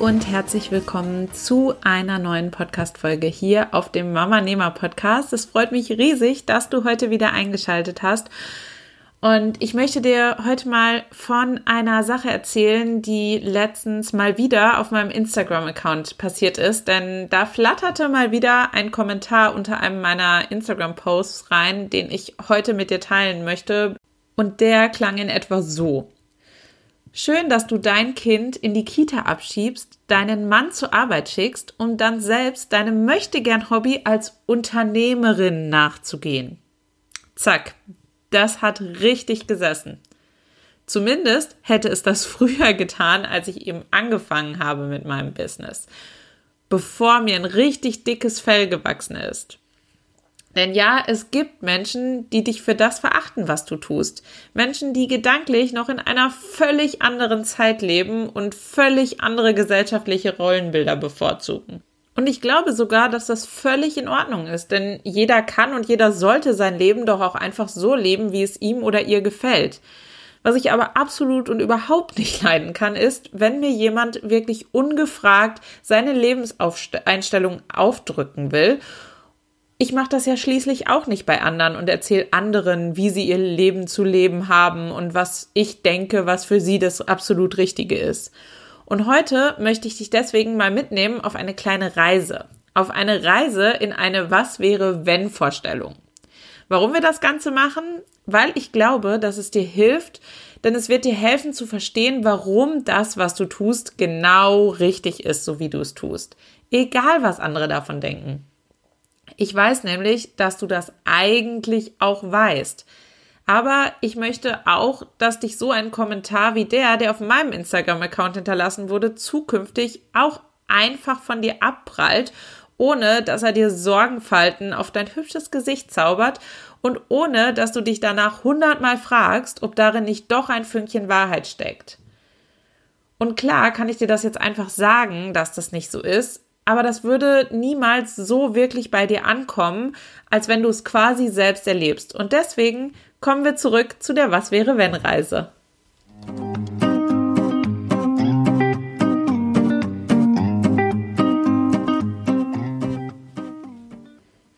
Und herzlich willkommen zu einer neuen Podcast-Folge hier auf dem Mama Nehmer Podcast. Es freut mich riesig, dass du heute wieder eingeschaltet hast. Und ich möchte dir heute mal von einer Sache erzählen, die letztens mal wieder auf meinem Instagram-Account passiert ist. Denn da flatterte mal wieder ein Kommentar unter einem meiner Instagram-Posts rein, den ich heute mit dir teilen möchte. Und der klang in etwa so. Schön, dass du dein Kind in die Kita abschiebst, deinen Mann zur Arbeit schickst, um dann selbst deinem Möchtegern-Hobby als Unternehmerin nachzugehen. Zack, das hat richtig gesessen. Zumindest hätte es das früher getan, als ich eben angefangen habe mit meinem Business, bevor mir ein richtig dickes Fell gewachsen ist. Denn ja, es gibt Menschen, die dich für das verachten, was du tust. Menschen, die gedanklich noch in einer völlig anderen Zeit leben und völlig andere gesellschaftliche Rollenbilder bevorzugen. Und ich glaube sogar, dass das völlig in Ordnung ist, denn jeder kann und jeder sollte sein Leben doch auch einfach so leben, wie es ihm oder ihr gefällt. Was ich aber absolut und überhaupt nicht leiden kann, ist, wenn mir jemand wirklich ungefragt seine Lebenseinstellung aufdrücken will ich mache das ja schließlich auch nicht bei anderen und erzähle anderen, wie sie ihr Leben zu leben haben und was ich denke, was für sie das absolut Richtige ist. Und heute möchte ich dich deswegen mal mitnehmen auf eine kleine Reise. Auf eine Reise in eine Was wäre wenn Vorstellung. Warum wir das Ganze machen? Weil ich glaube, dass es dir hilft, denn es wird dir helfen zu verstehen, warum das, was du tust, genau richtig ist, so wie du es tust. Egal, was andere davon denken. Ich weiß nämlich, dass du das eigentlich auch weißt. Aber ich möchte auch, dass dich so ein Kommentar wie der, der auf meinem Instagram-Account hinterlassen wurde, zukünftig auch einfach von dir abprallt, ohne dass er dir Sorgenfalten auf dein hübsches Gesicht zaubert und ohne dass du dich danach hundertmal fragst, ob darin nicht doch ein Fünkchen Wahrheit steckt. Und klar kann ich dir das jetzt einfach sagen, dass das nicht so ist, aber das würde niemals so wirklich bei dir ankommen, als wenn du es quasi selbst erlebst. Und deswegen kommen wir zurück zu der Was wäre wenn Reise.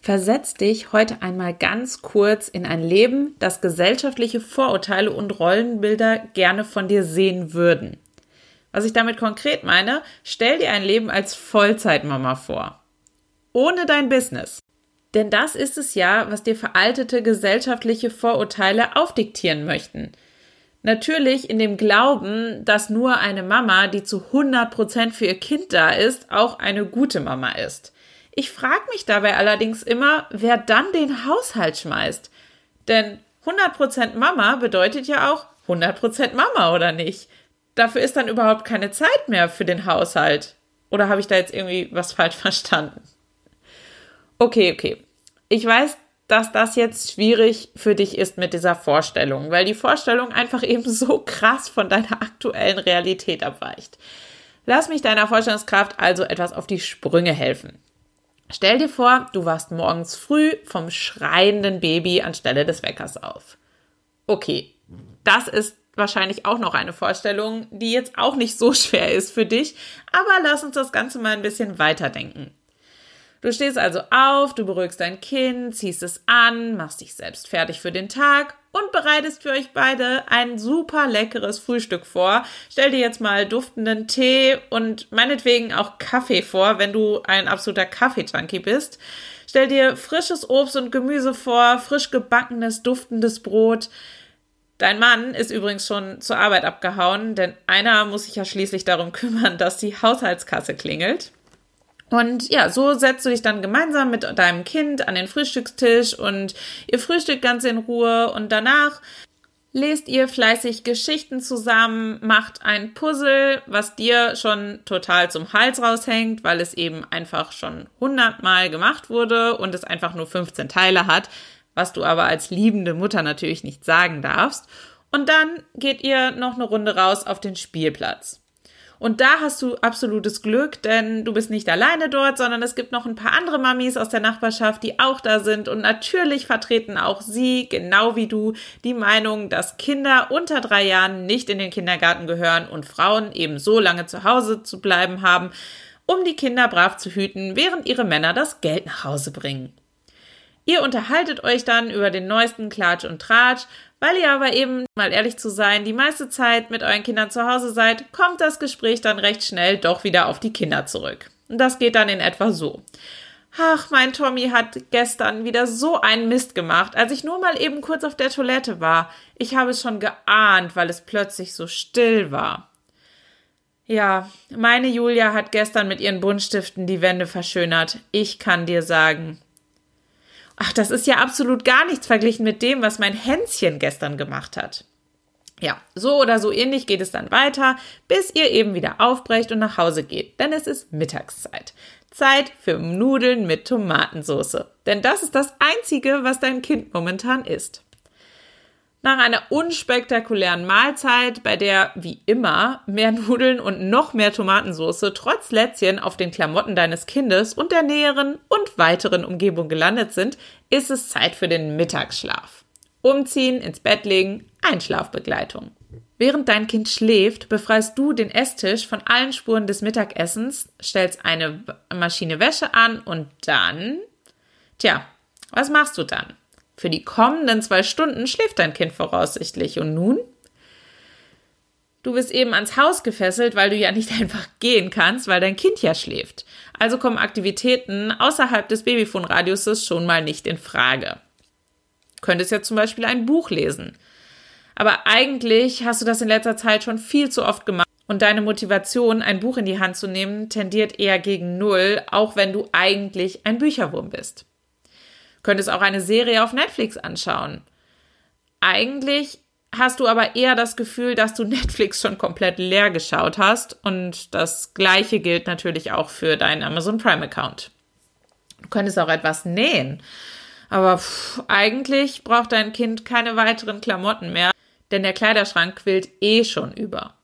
Versetz dich heute einmal ganz kurz in ein Leben, das gesellschaftliche Vorurteile und Rollenbilder gerne von dir sehen würden. Was ich damit konkret meine, stell dir ein Leben als Vollzeitmama vor. Ohne dein Business. Denn das ist es ja, was dir veraltete gesellschaftliche Vorurteile aufdiktieren möchten. Natürlich in dem Glauben, dass nur eine Mama, die zu 100% für ihr Kind da ist, auch eine gute Mama ist. Ich frage mich dabei allerdings immer, wer dann den Haushalt schmeißt. Denn 100% Mama bedeutet ja auch 100% Mama, oder nicht? Dafür ist dann überhaupt keine Zeit mehr für den Haushalt. Oder habe ich da jetzt irgendwie was falsch verstanden? Okay, okay. Ich weiß, dass das jetzt schwierig für dich ist mit dieser Vorstellung, weil die Vorstellung einfach eben so krass von deiner aktuellen Realität abweicht. Lass mich deiner Vorstellungskraft also etwas auf die Sprünge helfen. Stell dir vor, du wachst morgens früh vom schreienden Baby anstelle des Weckers auf. Okay, das ist wahrscheinlich auch noch eine Vorstellung, die jetzt auch nicht so schwer ist für dich, aber lass uns das Ganze mal ein bisschen weiterdenken. Du stehst also auf, du beruhigst dein Kind, ziehst es an, machst dich selbst fertig für den Tag und bereitest für euch beide ein super leckeres Frühstück vor. Stell dir jetzt mal duftenden Tee und meinetwegen auch Kaffee vor, wenn du ein absoluter Kaffee-Junkie bist. Stell dir frisches Obst und Gemüse vor, frisch gebackenes, duftendes Brot. Dein Mann ist übrigens schon zur Arbeit abgehauen, denn einer muss sich ja schließlich darum kümmern, dass die Haushaltskasse klingelt. Und ja, so setzt du dich dann gemeinsam mit deinem Kind an den Frühstückstisch und ihr frühstückt ganz in Ruhe und danach lest ihr fleißig Geschichten zusammen, macht ein Puzzle, was dir schon total zum Hals raushängt, weil es eben einfach schon hundertmal gemacht wurde und es einfach nur 15 Teile hat, was du aber als liebende Mutter natürlich nicht sagen darfst. Und dann geht ihr noch eine Runde raus auf den Spielplatz. Und da hast du absolutes Glück, denn du bist nicht alleine dort, sondern es gibt noch ein paar andere Mamis aus der Nachbarschaft, die auch da sind. Und natürlich vertreten auch sie, genau wie du, die Meinung, dass Kinder unter drei Jahren nicht in den Kindergarten gehören und Frauen eben so lange zu Hause zu bleiben haben, um die Kinder brav zu hüten, während ihre Männer das Geld nach Hause bringen. Ihr unterhaltet euch dann über den neuesten Klatsch und Tratsch, weil ihr aber eben, mal ehrlich zu sein, die meiste Zeit mit euren Kindern zu Hause seid, kommt das Gespräch dann recht schnell doch wieder auf die Kinder zurück. Und das geht dann in etwa so. Ach, mein Tommy hat gestern wieder so einen Mist gemacht, als ich nur mal eben kurz auf der Toilette war. Ich habe es schon geahnt, weil es plötzlich so still war. Ja, meine Julia hat gestern mit ihren Buntstiften die Wände verschönert. Ich kann dir sagen, ach, das ist ja absolut gar nichts verglichen mit dem, was mein Hänschen gestern gemacht hat. Ja, so oder so ähnlich geht es dann weiter, bis ihr eben wieder aufbrecht und nach Hause geht, denn es ist Mittagszeit. Zeit für Nudeln mit Tomatensauce. Denn das ist das Einzige, was dein Kind momentan isst. Nach einer unspektakulären Mahlzeit, bei der wie immer mehr Nudeln und noch mehr Tomatensauce trotz Lätzchen auf den Klamotten deines Kindes und der näheren und weiteren Umgebung gelandet sind, ist es Zeit für den Mittagsschlaf. Umziehen, ins Bett legen, Einschlafbegleitung. Während dein Kind schläft, befreist du den Esstisch von allen Spuren des Mittagessens, stellst eine Maschine Wäsche an und dann, tja, was machst du dann? Für die kommenden zwei Stunden schläft dein Kind voraussichtlich. Und nun? Du bist eben ans Haus gefesselt, weil du ja nicht einfach gehen kannst, weil dein Kind ja schläft. Also kommen Aktivitäten außerhalb des Babyphone-Radiuses schon mal nicht in Frage. Du könntest ja zum Beispiel ein Buch lesen. Aber eigentlich hast du das in letzter Zeit schon viel zu oft gemacht und deine Motivation, ein Buch in die Hand zu nehmen, tendiert eher gegen Null, auch wenn du eigentlich ein Bücherwurm bist. Könntest auch eine Serie auf Netflix anschauen. Eigentlich hast du aber eher das Gefühl, dass du Netflix schon komplett leer geschaut hast und das gleiche gilt natürlich auch für deinen Amazon Prime Account. Du könntest auch etwas nähen, aber pff, eigentlich braucht dein Kind keine weiteren Klamotten mehr, denn der Kleiderschrank quillt eh schon über.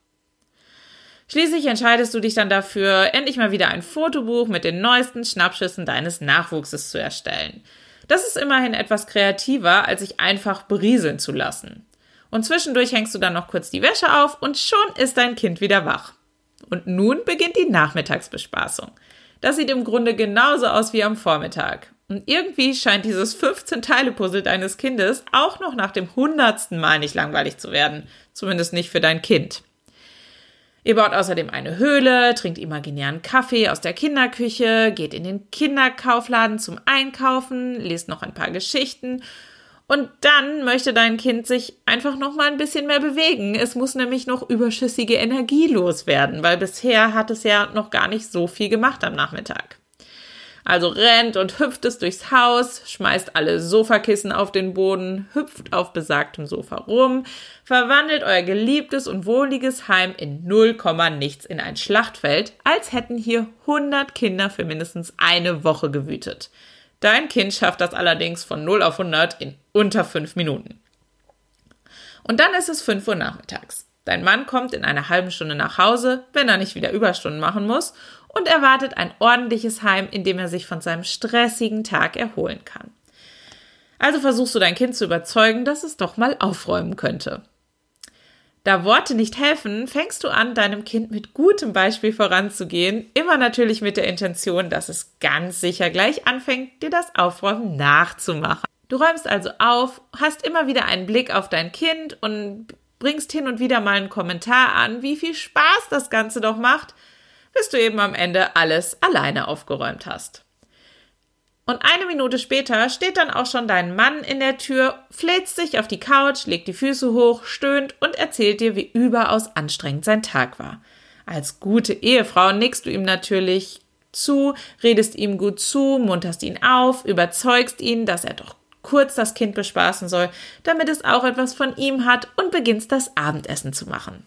Schließlich entscheidest du dich dann dafür, endlich mal wieder ein Fotobuch mit den neuesten Schnappschüssen deines Nachwuchses zu erstellen. Das ist immerhin etwas kreativer, als sich einfach berieseln zu lassen. Und zwischendurch hängst du dann noch kurz die Wäsche auf und schon ist dein Kind wieder wach. Und nun beginnt die Nachmittagsbespaßung. Das sieht im Grunde genauso aus wie am Vormittag. Und irgendwie scheint dieses 15-Teile-Puzzle deines Kindes auch noch nach dem hundertsten Mal nicht langweilig zu werden. Zumindest nicht für dein Kind. Ihr baut außerdem eine Höhle, trinkt imaginären Kaffee aus der Kinderküche, geht in den Kinderkaufladen zum Einkaufen, lest noch ein paar Geschichten und dann möchte dein Kind sich einfach noch mal ein bisschen mehr bewegen. Es muss nämlich noch überschüssige Energie loswerden, weil bisher hat es ja noch gar nicht so viel gemacht am Nachmittag. Also rennt und hüpft es durchs Haus, schmeißt alle Sofakissen auf den Boden, hüpft auf besagtem Sofa rum, verwandelt euer geliebtes und wohliges Heim in null nichts in ein Schlachtfeld, als hätten hier 100 Kinder für mindestens eine Woche gewütet. Dein Kind schafft das allerdings von 0 auf 100 in unter 5 Minuten. Und dann ist es 5 Uhr nachmittags. Dein Mann kommt in einer halben Stunde nach Hause, wenn er nicht wieder Überstunden machen muss, und erwartet ein ordentliches Heim, in dem er sich von seinem stressigen Tag erholen kann. Also versuchst du dein Kind zu überzeugen, dass es doch mal aufräumen könnte. Da Worte nicht helfen, fängst du an, deinem Kind mit gutem Beispiel voranzugehen, immer natürlich mit der Intention, dass es ganz sicher gleich anfängt, dir das Aufräumen nachzumachen. Du räumst also auf, hast immer wieder einen Blick auf dein Kind und bringst hin und wieder mal einen Kommentar an, wie viel Spaß das Ganze doch macht, bis du eben am Ende alles alleine aufgeräumt hast. Und eine Minute später steht dann auch schon dein Mann in der Tür, fläzt sich auf die Couch, legt die Füße hoch, stöhnt und erzählt dir, wie überaus anstrengend sein Tag war. Als gute Ehefrau nickst du ihm natürlich zu, redest ihm gut zu, munterst ihn auf, überzeugst ihn, dass er doch kurz das Kind bespaßen soll, damit es auch etwas von ihm hat und beginnst das Abendessen zu machen.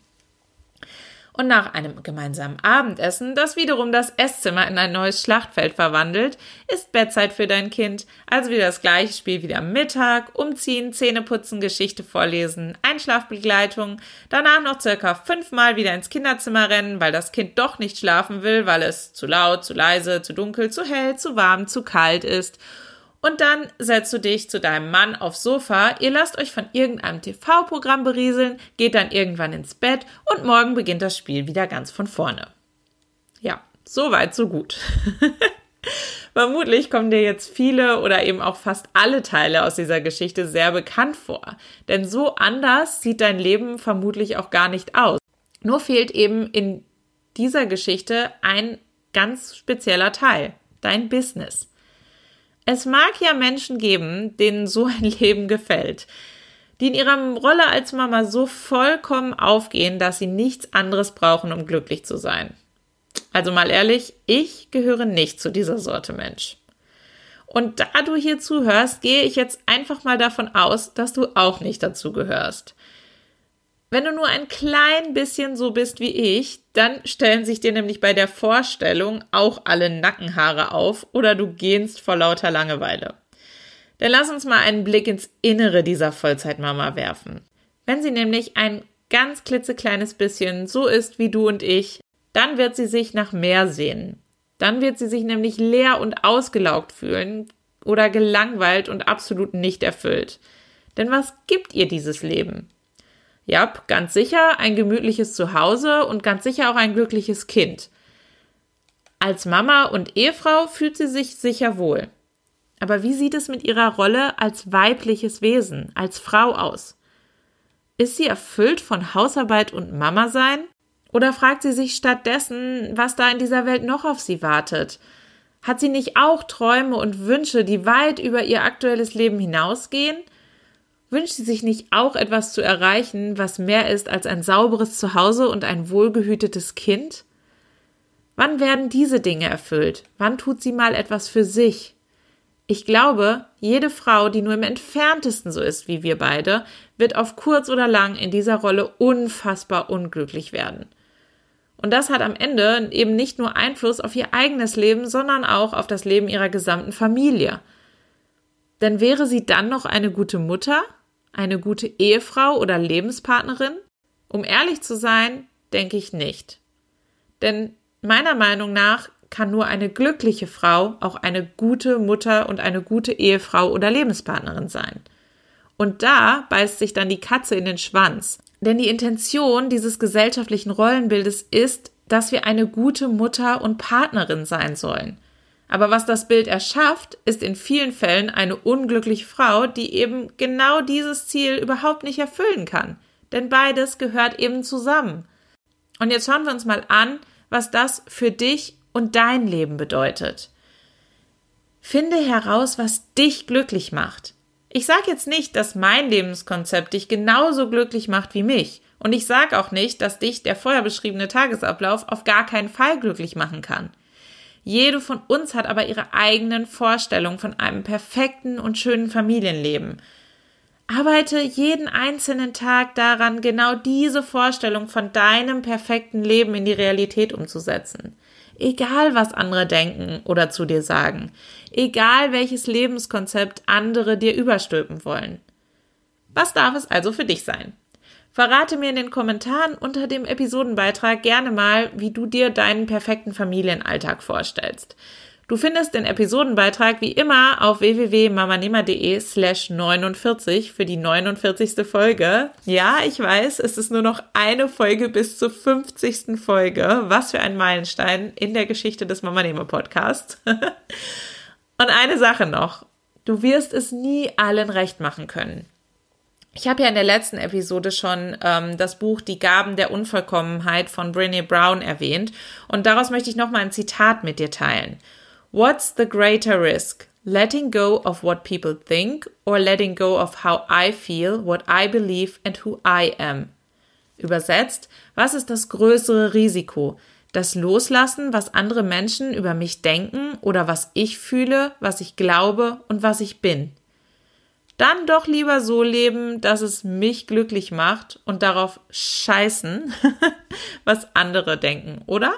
Und nach einem gemeinsamen Abendessen, das wiederum das Esszimmer in ein neues Schlachtfeld verwandelt, ist Bettzeit für dein Kind. Also wieder das gleiche Spiel wie am Mittag, umziehen, Zähne putzen, Geschichte vorlesen, Einschlafbegleitung, danach noch circa fünfmal wieder ins Kinderzimmer rennen, weil das Kind doch nicht schlafen will, weil es zu laut, zu leise, zu dunkel, zu hell, zu warm, zu kalt ist und dann setzt du dich zu deinem Mann aufs Sofa, ihr lasst euch von irgendeinem TV-Programm berieseln, geht dann irgendwann ins Bett und morgen beginnt das Spiel wieder ganz von vorne. Ja, so weit, so gut. Vermutlich kommen dir jetzt viele oder eben auch fast alle Teile aus dieser Geschichte sehr bekannt vor. Denn so anders sieht dein Leben vermutlich auch gar nicht aus. Nur fehlt eben in dieser Geschichte ein ganz spezieller Teil, dein Business. Es mag ja Menschen geben, denen so ein Leben gefällt, die in ihrer Rolle als Mama so vollkommen aufgehen, dass sie nichts anderes brauchen, um glücklich zu sein. Also mal ehrlich, ich gehöre nicht zu dieser Sorte Mensch. Und da du hier zuhörst, gehe ich jetzt einfach mal davon aus, dass du auch nicht dazu gehörst. Wenn du nur ein klein bisschen so bist wie ich, dann stellen sich dir nämlich bei der Vorstellung auch alle Nackenhaare auf oder du gehst vor lauter Langeweile. Dann lass uns mal einen Blick ins Innere dieser Vollzeitmama werfen. Wenn sie nämlich ein ganz klitzekleines bisschen so ist wie du und ich, dann wird sie sich nach mehr sehnen. Dann wird sie sich nämlich leer und ausgelaugt fühlen oder gelangweilt und absolut nicht erfüllt. Denn was gibt ihr dieses Leben? Ja, ganz sicher ein gemütliches Zuhause und ganz sicher auch ein glückliches Kind. Als Mama und Ehefrau fühlt sie sich sicher wohl. Aber wie sieht es mit ihrer Rolle als weibliches Wesen, als Frau aus? Ist sie erfüllt von Hausarbeit und Mama sein? Oder fragt sie sich stattdessen, was da in dieser Welt noch auf sie wartet? Hat sie nicht auch Träume und Wünsche, die weit über ihr aktuelles Leben hinausgehen? Wünscht sie sich nicht auch etwas zu erreichen, was mehr ist als ein sauberes Zuhause und ein wohlgehütetes Kind? Wann werden diese Dinge erfüllt? Wann tut sie mal etwas für sich? Ich glaube, jede Frau, die nur im entferntesten so ist wie wir beide, wird auf kurz oder lang in dieser Rolle unfassbar unglücklich werden. Und das hat am Ende eben nicht nur Einfluss auf ihr eigenes Leben, sondern auch auf das Leben ihrer gesamten Familie. Denn wäre sie dann noch eine gute Mutter? Eine gute Ehefrau oder Lebenspartnerin? Um ehrlich zu sein, denke ich nicht. Denn meiner Meinung nach kann nur eine glückliche Frau auch eine gute Mutter und eine gute Ehefrau oder Lebenspartnerin sein. Und da beißt sich dann die Katze in den Schwanz. Denn die Intention dieses gesellschaftlichen Rollenbildes ist, dass wir eine gute Mutter und Partnerin sein sollen. Aber was das Bild erschafft, ist in vielen Fällen eine unglückliche Frau, die eben genau dieses Ziel überhaupt nicht erfüllen kann. Denn beides gehört eben zusammen. Und jetzt schauen wir uns mal an, was das für dich und dein Leben bedeutet. Finde heraus, was dich glücklich macht. Ich sage jetzt nicht, dass mein Lebenskonzept dich genauso glücklich macht wie mich. Und ich sage auch nicht, dass dich der vorher beschriebene Tagesablauf auf gar keinen Fall glücklich machen kann. Jede von uns hat aber ihre eigenen Vorstellungen von einem perfekten und schönen Familienleben. Arbeite jeden einzelnen Tag daran, genau diese Vorstellung von deinem perfekten Leben in die Realität umzusetzen. Egal, was andere denken oder zu dir sagen. Egal, welches Lebenskonzept andere dir überstülpen wollen. Was darf es also für dich sein? Verrate mir in den Kommentaren unter dem Episodenbeitrag gerne mal, wie du dir deinen perfekten Familienalltag vorstellst. Du findest den Episodenbeitrag wie immer auf www.mamanehmer.de slash 49 für die 49. Folge. Ja, ich weiß, es ist nur noch eine Folge bis zur 50. Folge. Was für ein Meilenstein in der Geschichte des Mamanehmer Podcasts. Und eine Sache noch. Du wirst es nie allen recht machen können. Ich habe ja in der letzten Episode schon ähm, das Buch Die Gaben der Unvollkommenheit von Brené Brown erwähnt und daraus möchte ich nochmal ein Zitat mit dir teilen. What's the greater risk? Letting go of what people think or letting go of how I feel, what I believe and who I am? Übersetzt, was ist das größere Risiko? das Loslassen, was andere Menschen über mich denken oder was ich fühle, was ich glaube und was ich bin. Dann doch lieber so leben, dass es mich glücklich macht und darauf scheißen, was andere denken, oder?